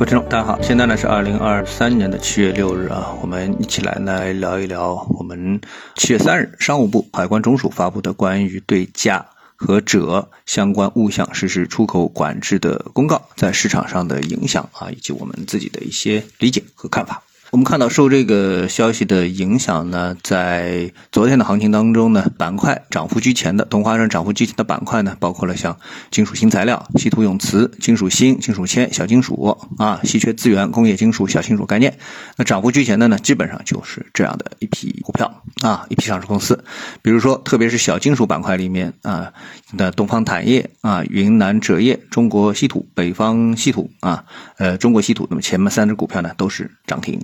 各位听众，大家好，现在呢是二零二三年的七月六日啊，我们一起来来聊一聊我们七月三日商务部海关总署发布的关于对价和者相关物项实施出口管制的公告在市场上的影响啊，以及我们自己的一些理解和看法。我们看到，受这个消息的影响呢，在昨天的行情当中呢，板块涨幅居前的，同花顺涨幅居前的板块呢，包括了像金属新材料、稀土永磁、金属锌、金属铅、小金属啊、稀缺资源、工业金属、小金属概念。那涨幅居前的呢，基本上就是这样的一批股票啊，一批上市公司。比如说，特别是小金属板块里面啊，的东方钽业啊、云南锗业、中国稀土、北方稀土啊、呃中国稀土，那么前面三只股票呢都是涨停。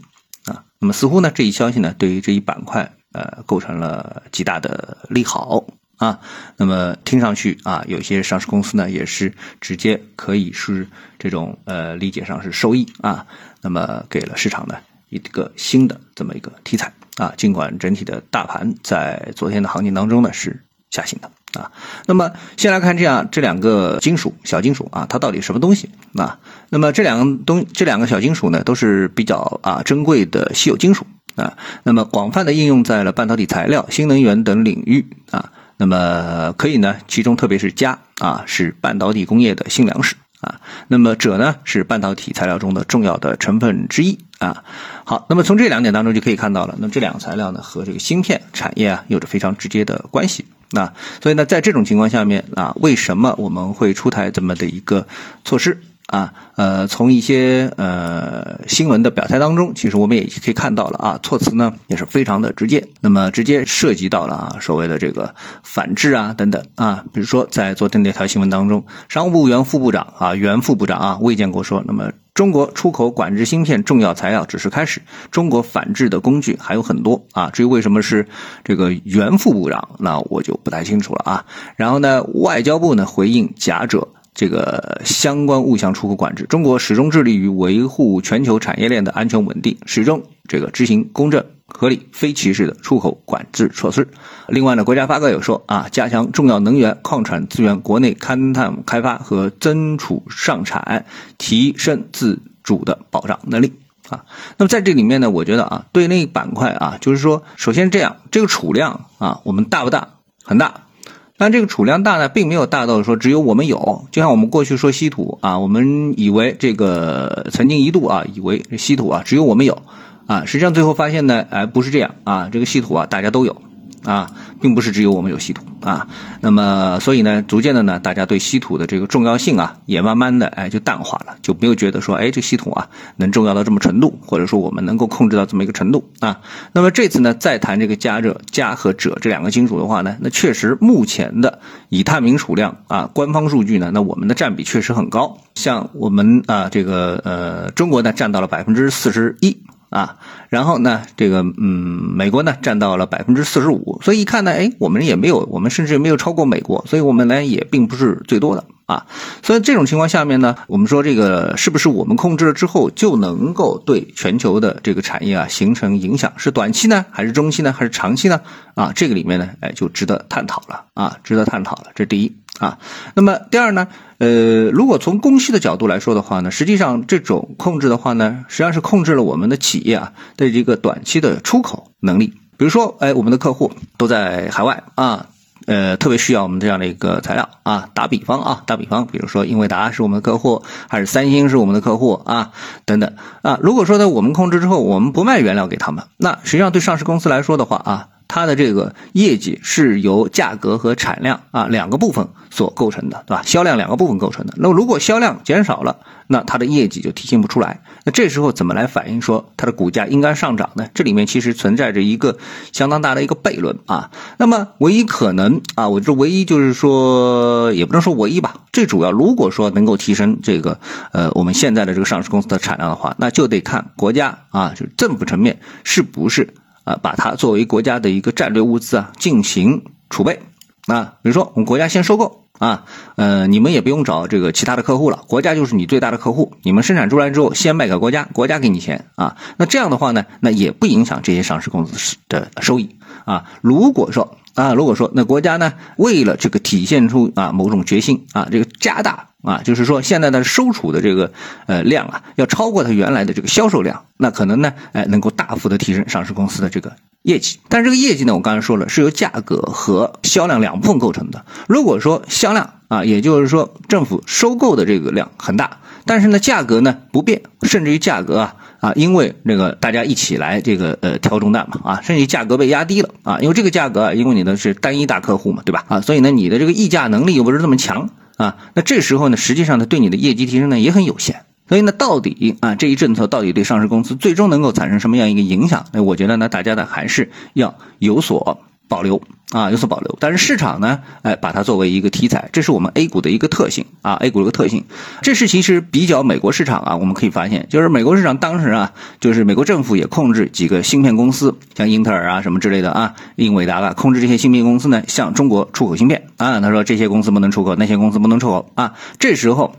那么似乎呢，这一消息呢，对于这一板块，呃，构成了极大的利好啊。那么听上去啊，有些上市公司呢，也是直接可以是这种呃理解上是收益啊。那么给了市场呢一个新的这么一个题材啊。尽管整体的大盘在昨天的行情当中呢是下行的。啊，那么先来看这样这两个金属小金属啊，它到底什么东西啊？那么这两个东这两个小金属呢，都是比较啊珍贵的稀有金属啊。那么广泛的应用在了半导体材料、新能源等领域啊。那么可以呢，其中特别是镓啊，是半导体工业的新粮食啊。那么锗呢，是半导体材料中的重要的成分之一啊。好，那么从这两点当中就可以看到了，那么这两个材料呢，和这个芯片产业啊，有着非常直接的关系。那所以呢，在这种情况下面啊，为什么我们会出台这么的一个措施啊？呃，从一些呃新闻的表态当中，其实我们也可以看到了啊，措辞呢也是非常的直接，那么直接涉及到了啊所谓的这个反制啊等等啊，比如说在昨天那条新闻当中，商务部原副部长啊原副部长啊魏建国说，那么。中国出口管制芯片重要材料只是开始，中国反制的工具还有很多啊。至于为什么是这个原副部长，那我就不太清楚了啊。然后呢，外交部呢回应假者这个相关物项出口管制，中国始终致力于维护全球产业链的安全稳定，始终这个执行公正。合理、非歧视的出口管制措施。另外呢，国家发改委说啊，加强重要能源、矿产资源国内勘探开发和增储上产，提升自主的保障能力啊。那么在这里面呢，我觉得啊，对那板块啊，就是说，首先这样，这个储量啊，我们大不大？很大。但这个储量大呢，并没有大到说只有我们有。就像我们过去说稀土啊，我们以为这个曾经一度啊，以为稀土啊只有我们有。啊，实际上最后发现呢，哎，不是这样啊，这个稀土啊，大家都有，啊，并不是只有我们有稀土啊。那么，所以呢，逐渐的呢，大家对稀土的这个重要性啊，也慢慢的哎就淡化了，就没有觉得说，哎，这稀土啊能重要到这么程度，或者说我们能够控制到这么一个程度啊。那么这次呢，再谈这个加热加和锗这两个金属的话呢，那确实目前的已探明储量啊，官方数据呢，那我们的占比确实很高，像我们啊这个呃中国呢占到了百分之四十一。啊，然后呢，这个嗯，美国呢占到了百分之四十五，所以一看呢，哎，我们也没有，我们甚至也没有超过美国，所以我们呢也并不是最多的啊。所以这种情况下面呢，我们说这个是不是我们控制了之后就能够对全球的这个产业啊形成影响？是短期呢，还是中期呢，还是长期呢？啊，这个里面呢，哎，就值得探讨了啊，值得探讨了。这第一啊，那么第二呢？呃，如果从供需的角度来说的话呢，实际上这种控制的话呢，实际上是控制了我们的企业啊的一个短期的出口能力。比如说，哎，我们的客户都在海外啊，呃，特别需要我们这样的一个材料啊。打比方啊，打比方，比如说英伟达是我们的客户，还是三星是我们的客户啊，等等啊。如果说呢，我们控制之后，我们不卖原料给他们，那实际上对上市公司来说的话啊。它的这个业绩是由价格和产量啊两个部分所构成的，对吧？销量两个部分构成的。那么如果销量减少了，那它的业绩就体现不出来。那这时候怎么来反映说它的股价应该上涨呢？这里面其实存在着一个相当大的一个悖论啊。那么唯一可能啊，我这唯一就是说，也不能说唯一吧。最主要，如果说能够提升这个呃我们现在的这个上市公司的产量的话，那就得看国家啊，就是政府层面是不是。啊，把它作为国家的一个战略物资啊，进行储备啊。比如说，我们国家先收购啊，呃，你们也不用找这个其他的客户了，国家就是你最大的客户。你们生产出来之后，先卖给国家，国家给你钱啊。那这样的话呢，那也不影响这些上市公司的收益啊。如果说啊，如果说那国家呢，为了这个体现出啊某种决心啊，这个加大啊，就是说现在的收储的这个呃量啊，要超过它原来的这个销售量，那可能呢，哎，能够大幅的提升上市公司的这个。业绩，但是这个业绩呢，我刚才说了，是由价格和销量两部分构成的。如果说销量啊，也就是说政府收购的这个量很大，但是呢价格呢不变，甚至于价格啊啊，因为那个大家一起来这个呃挑重担嘛啊，甚至于价格被压低了啊，因为这个价格啊，因为你的是单一大客户嘛，对吧啊，所以呢你的这个议价能力又不是这么强啊，那这时候呢，实际上呢对你的业绩提升呢也很有限。所以呢，到底啊，这一政策到底对上市公司最终能够产生什么样一个影响？那我觉得呢，大家呢还是要有所保留啊，有所保留。但是市场呢，哎，把它作为一个题材，这是我们 A 股的一个特性啊，A 股的一个特性。这是其实比较美国市场啊，我们可以发现，就是美国市场当时啊，就是美国政府也控制几个芯片公司，像英特尔啊什么之类的啊，英伟达啊，控制这些芯片公司呢，向中国出口芯片啊。他说这些公司不能出口，那些公司不能出口啊。这时候。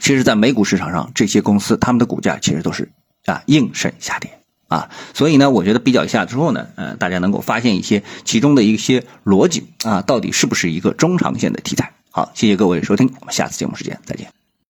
其实，在美股市场上，这些公司他们的股价其实都是啊应声下跌啊，所以呢，我觉得比较一下之后呢，呃，大家能够发现一些其中的一些逻辑啊，到底是不是一个中长线的题材？好，谢谢各位收听，我们下次节目时间再见。